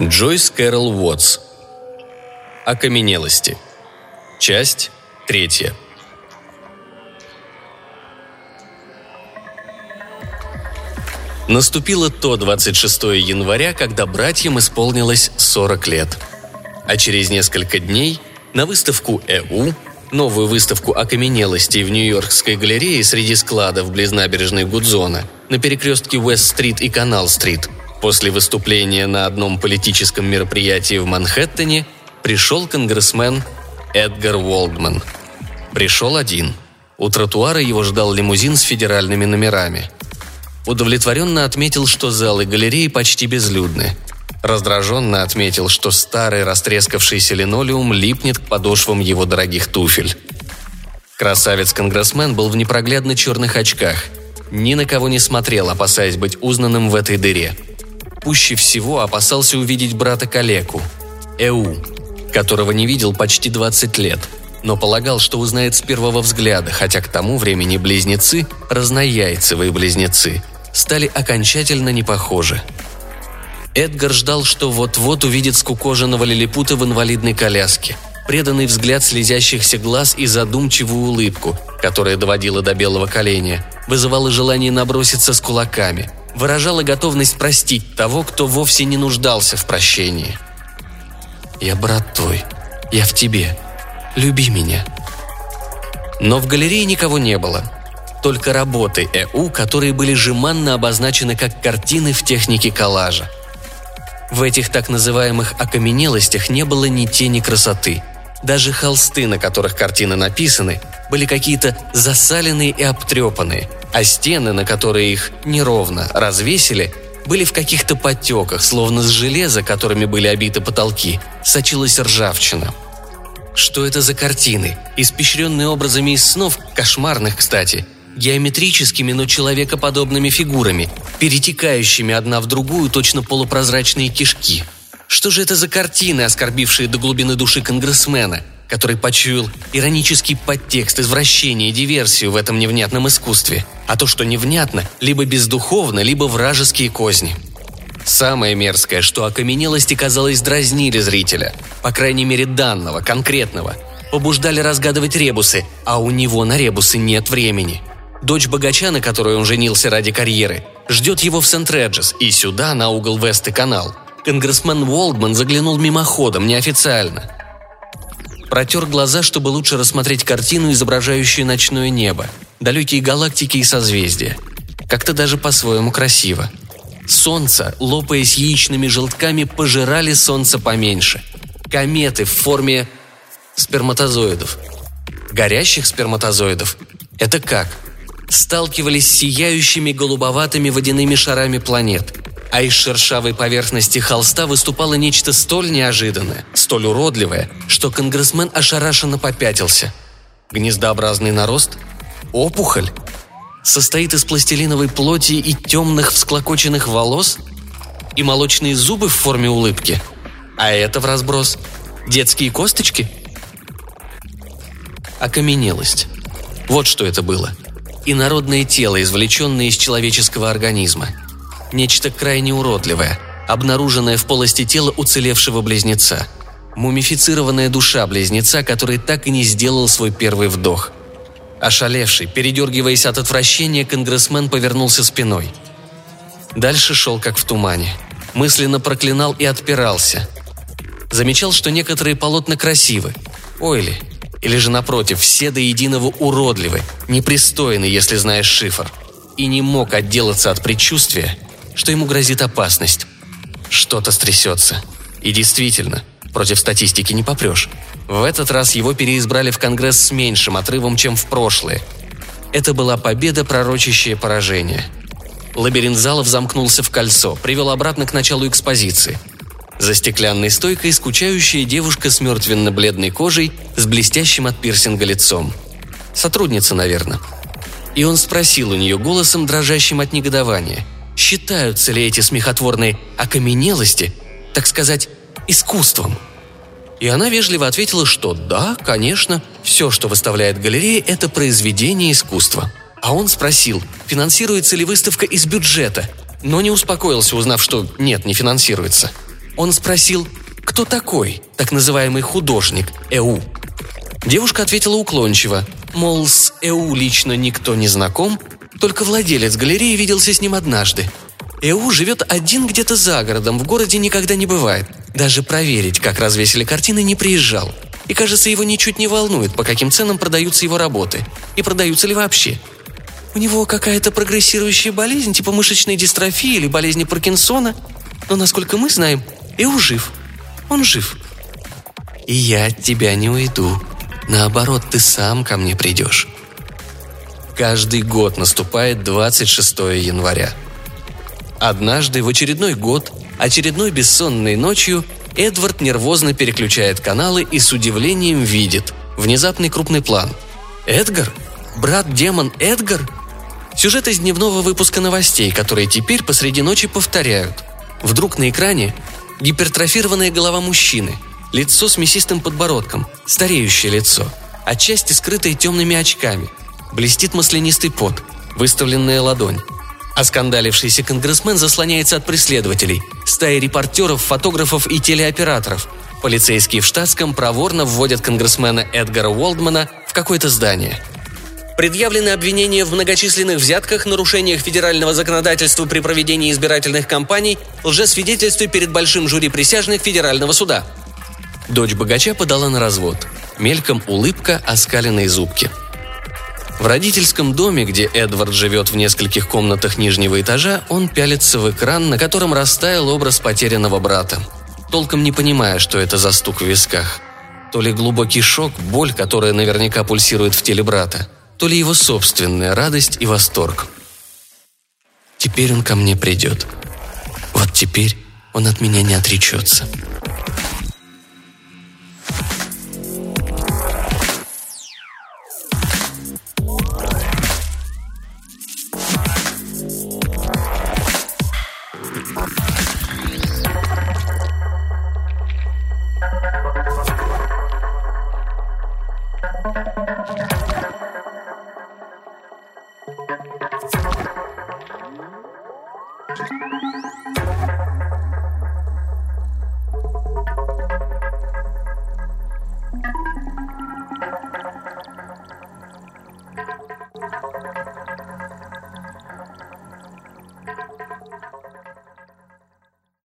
Джойс Кэрол Уотс. Окаменелости. Часть третья. Наступило то 26 января, когда братьям исполнилось 40 лет. А через несколько дней на выставку ЭУ, новую выставку окаменелостей в Нью-Йоркской галерее среди складов близ набережной Гудзона, на перекрестке Уэст-стрит и Канал-стрит – После выступления на одном политическом мероприятии в Манхэттене пришел конгрессмен Эдгар Уолдман. Пришел один. У тротуара его ждал лимузин с федеральными номерами. Удовлетворенно отметил, что залы галереи почти безлюдны. Раздраженно отметил, что старый растрескавшийся линолеум липнет к подошвам его дорогих туфель. Красавец-конгрессмен был в непроглядно черных очках. Ни на кого не смотрел, опасаясь быть узнанным в этой дыре – пуще всего опасался увидеть брата Калеку, Эу, которого не видел почти 20 лет, но полагал, что узнает с первого взгляда, хотя к тому времени близнецы, разнояйцевые близнецы, стали окончательно не похожи. Эдгар ждал, что вот-вот увидит скукоженного лилипута в инвалидной коляске, преданный взгляд слезящихся глаз и задумчивую улыбку, которая доводила до белого коленя, вызывала желание наброситься с кулаками – выражала готовность простить того, кто вовсе не нуждался в прощении. «Я брат твой, я в тебе. Люби меня». Но в галерее никого не было. Только работы ЭУ, которые были жеманно обозначены как картины в технике коллажа. В этих так называемых окаменелостях не было ни тени красоты. Даже холсты, на которых картины написаны, были какие-то засаленные и обтрепанные – а стены, на которые их неровно развесили, были в каких-то потеках, словно с железа, которыми были обиты потолки, сочилась ржавчина. Что это за картины, испещренные образами из снов, кошмарных, кстати, геометрическими, но человекоподобными фигурами, перетекающими одна в другую точно полупрозрачные кишки. Что же это за картины, оскорбившие до глубины души конгрессмена, который почуял иронический подтекст, извращение, диверсию в этом невнятном искусстве. А то, что невнятно, либо бездуховно, либо вражеские козни. Самое мерзкое, что окаменелости, казалось, дразнили зрителя. По крайней мере, данного, конкретного. Побуждали разгадывать ребусы, а у него на ребусы нет времени. Дочь богача, на которой он женился ради карьеры, ждет его в Сент-Реджес и сюда, на угол Вест и канал. Конгрессмен Уолдман заглянул мимоходом, неофициально – Протер глаза, чтобы лучше рассмотреть картину, изображающую ночное небо, далекие галактики и созвездия. Как-то даже по-своему красиво. Солнце, лопаясь яичными желтками, пожирали солнце поменьше. Кометы в форме сперматозоидов. Горящих сперматозоидов. Это как? Сталкивались с сияющими голубоватыми водяными шарами планет – а из шершавой поверхности холста выступало нечто столь неожиданное, столь уродливое, что конгрессмен ошарашенно попятился. Гнездообразный нарост? Опухоль? Состоит из пластилиновой плоти и темных всклокоченных волос? И молочные зубы в форме улыбки? А это в разброс? Детские косточки? Окаменелость. Вот что это было. Инородное тело, извлеченное из человеческого организма – Нечто крайне уродливое, обнаруженное в полости тела уцелевшего близнеца. Мумифицированная душа близнеца, который так и не сделал свой первый вдох. Ошалевший, передергиваясь от отвращения, конгрессмен повернулся спиной. Дальше шел как в тумане. Мысленно проклинал и отпирался. Замечал, что некоторые полотна красивы. Ой ли, или же напротив, все до единого уродливы, непристойны, если знаешь шифр. И не мог отделаться от предчувствия, что ему грозит опасность. Что-то стрясется. И действительно, против статистики не попрешь. В этот раз его переизбрали в Конгресс с меньшим отрывом, чем в прошлые. Это была победа, пророчащая поражение. Лабиринт залов замкнулся в кольцо, привел обратно к началу экспозиции. За стеклянной стойкой скучающая девушка с мертвенно-бледной кожей с блестящим от пирсинга лицом. Сотрудница, наверное. И он спросил у нее голосом, дрожащим от негодования – считаются ли эти смехотворные окаменелости, так сказать, искусством. И она вежливо ответила, что да, конечно, все, что выставляет галерея, это произведение искусства. А он спросил, финансируется ли выставка из бюджета, но не успокоился, узнав, что нет, не финансируется. Он спросил, кто такой, так называемый художник, Эу. Девушка ответила уклончиво, мол, с Эу лично никто не знаком, только владелец галереи виделся с ним однажды. Эу живет один где-то за городом, в городе никогда не бывает. Даже проверить, как развесили картины, не приезжал. И, кажется, его ничуть не волнует, по каким ценам продаются его работы. И продаются ли вообще. У него какая-то прогрессирующая болезнь, типа мышечной дистрофии или болезни Паркинсона. Но, насколько мы знаем, Эу жив. Он жив. И я от тебя не уйду. Наоборот, ты сам ко мне придешь. Каждый год наступает 26 января. Однажды, в очередной год, очередной бессонной ночью, Эдвард нервозно переключает каналы и с удивлением видит внезапный крупный план. «Эдгар? Брат-демон Эдгар?» Сюжет из дневного выпуска новостей, которые теперь посреди ночи повторяют. Вдруг на экране гипертрофированная голова мужчины, лицо с мясистым подбородком, стареющее лицо, отчасти скрытое темными очками – Блестит маслянистый пот, выставленная ладонь. Оскандалившийся конгрессмен заслоняется от преследователей, стаи репортеров, фотографов и телеоператоров. Полицейские в штатском проворно вводят конгрессмена Эдгара Уолдмана в какое-то здание. Предъявлены обвинения в многочисленных взятках, нарушениях федерального законодательства при проведении избирательных кампаний, лжесвидетельстве перед большим жюри присяжных федерального суда. Дочь богача подала на развод. Мельком улыбка, оскаленные зубки – в родительском доме, где Эдвард живет в нескольких комнатах нижнего этажа, он пялится в экран, на котором растаял образ потерянного брата, толком не понимая, что это за стук в висках. То ли глубокий шок, боль, которая наверняка пульсирует в теле брата, то ли его собственная радость и восторг. Теперь он ко мне придет. Вот теперь он от меня не отречется.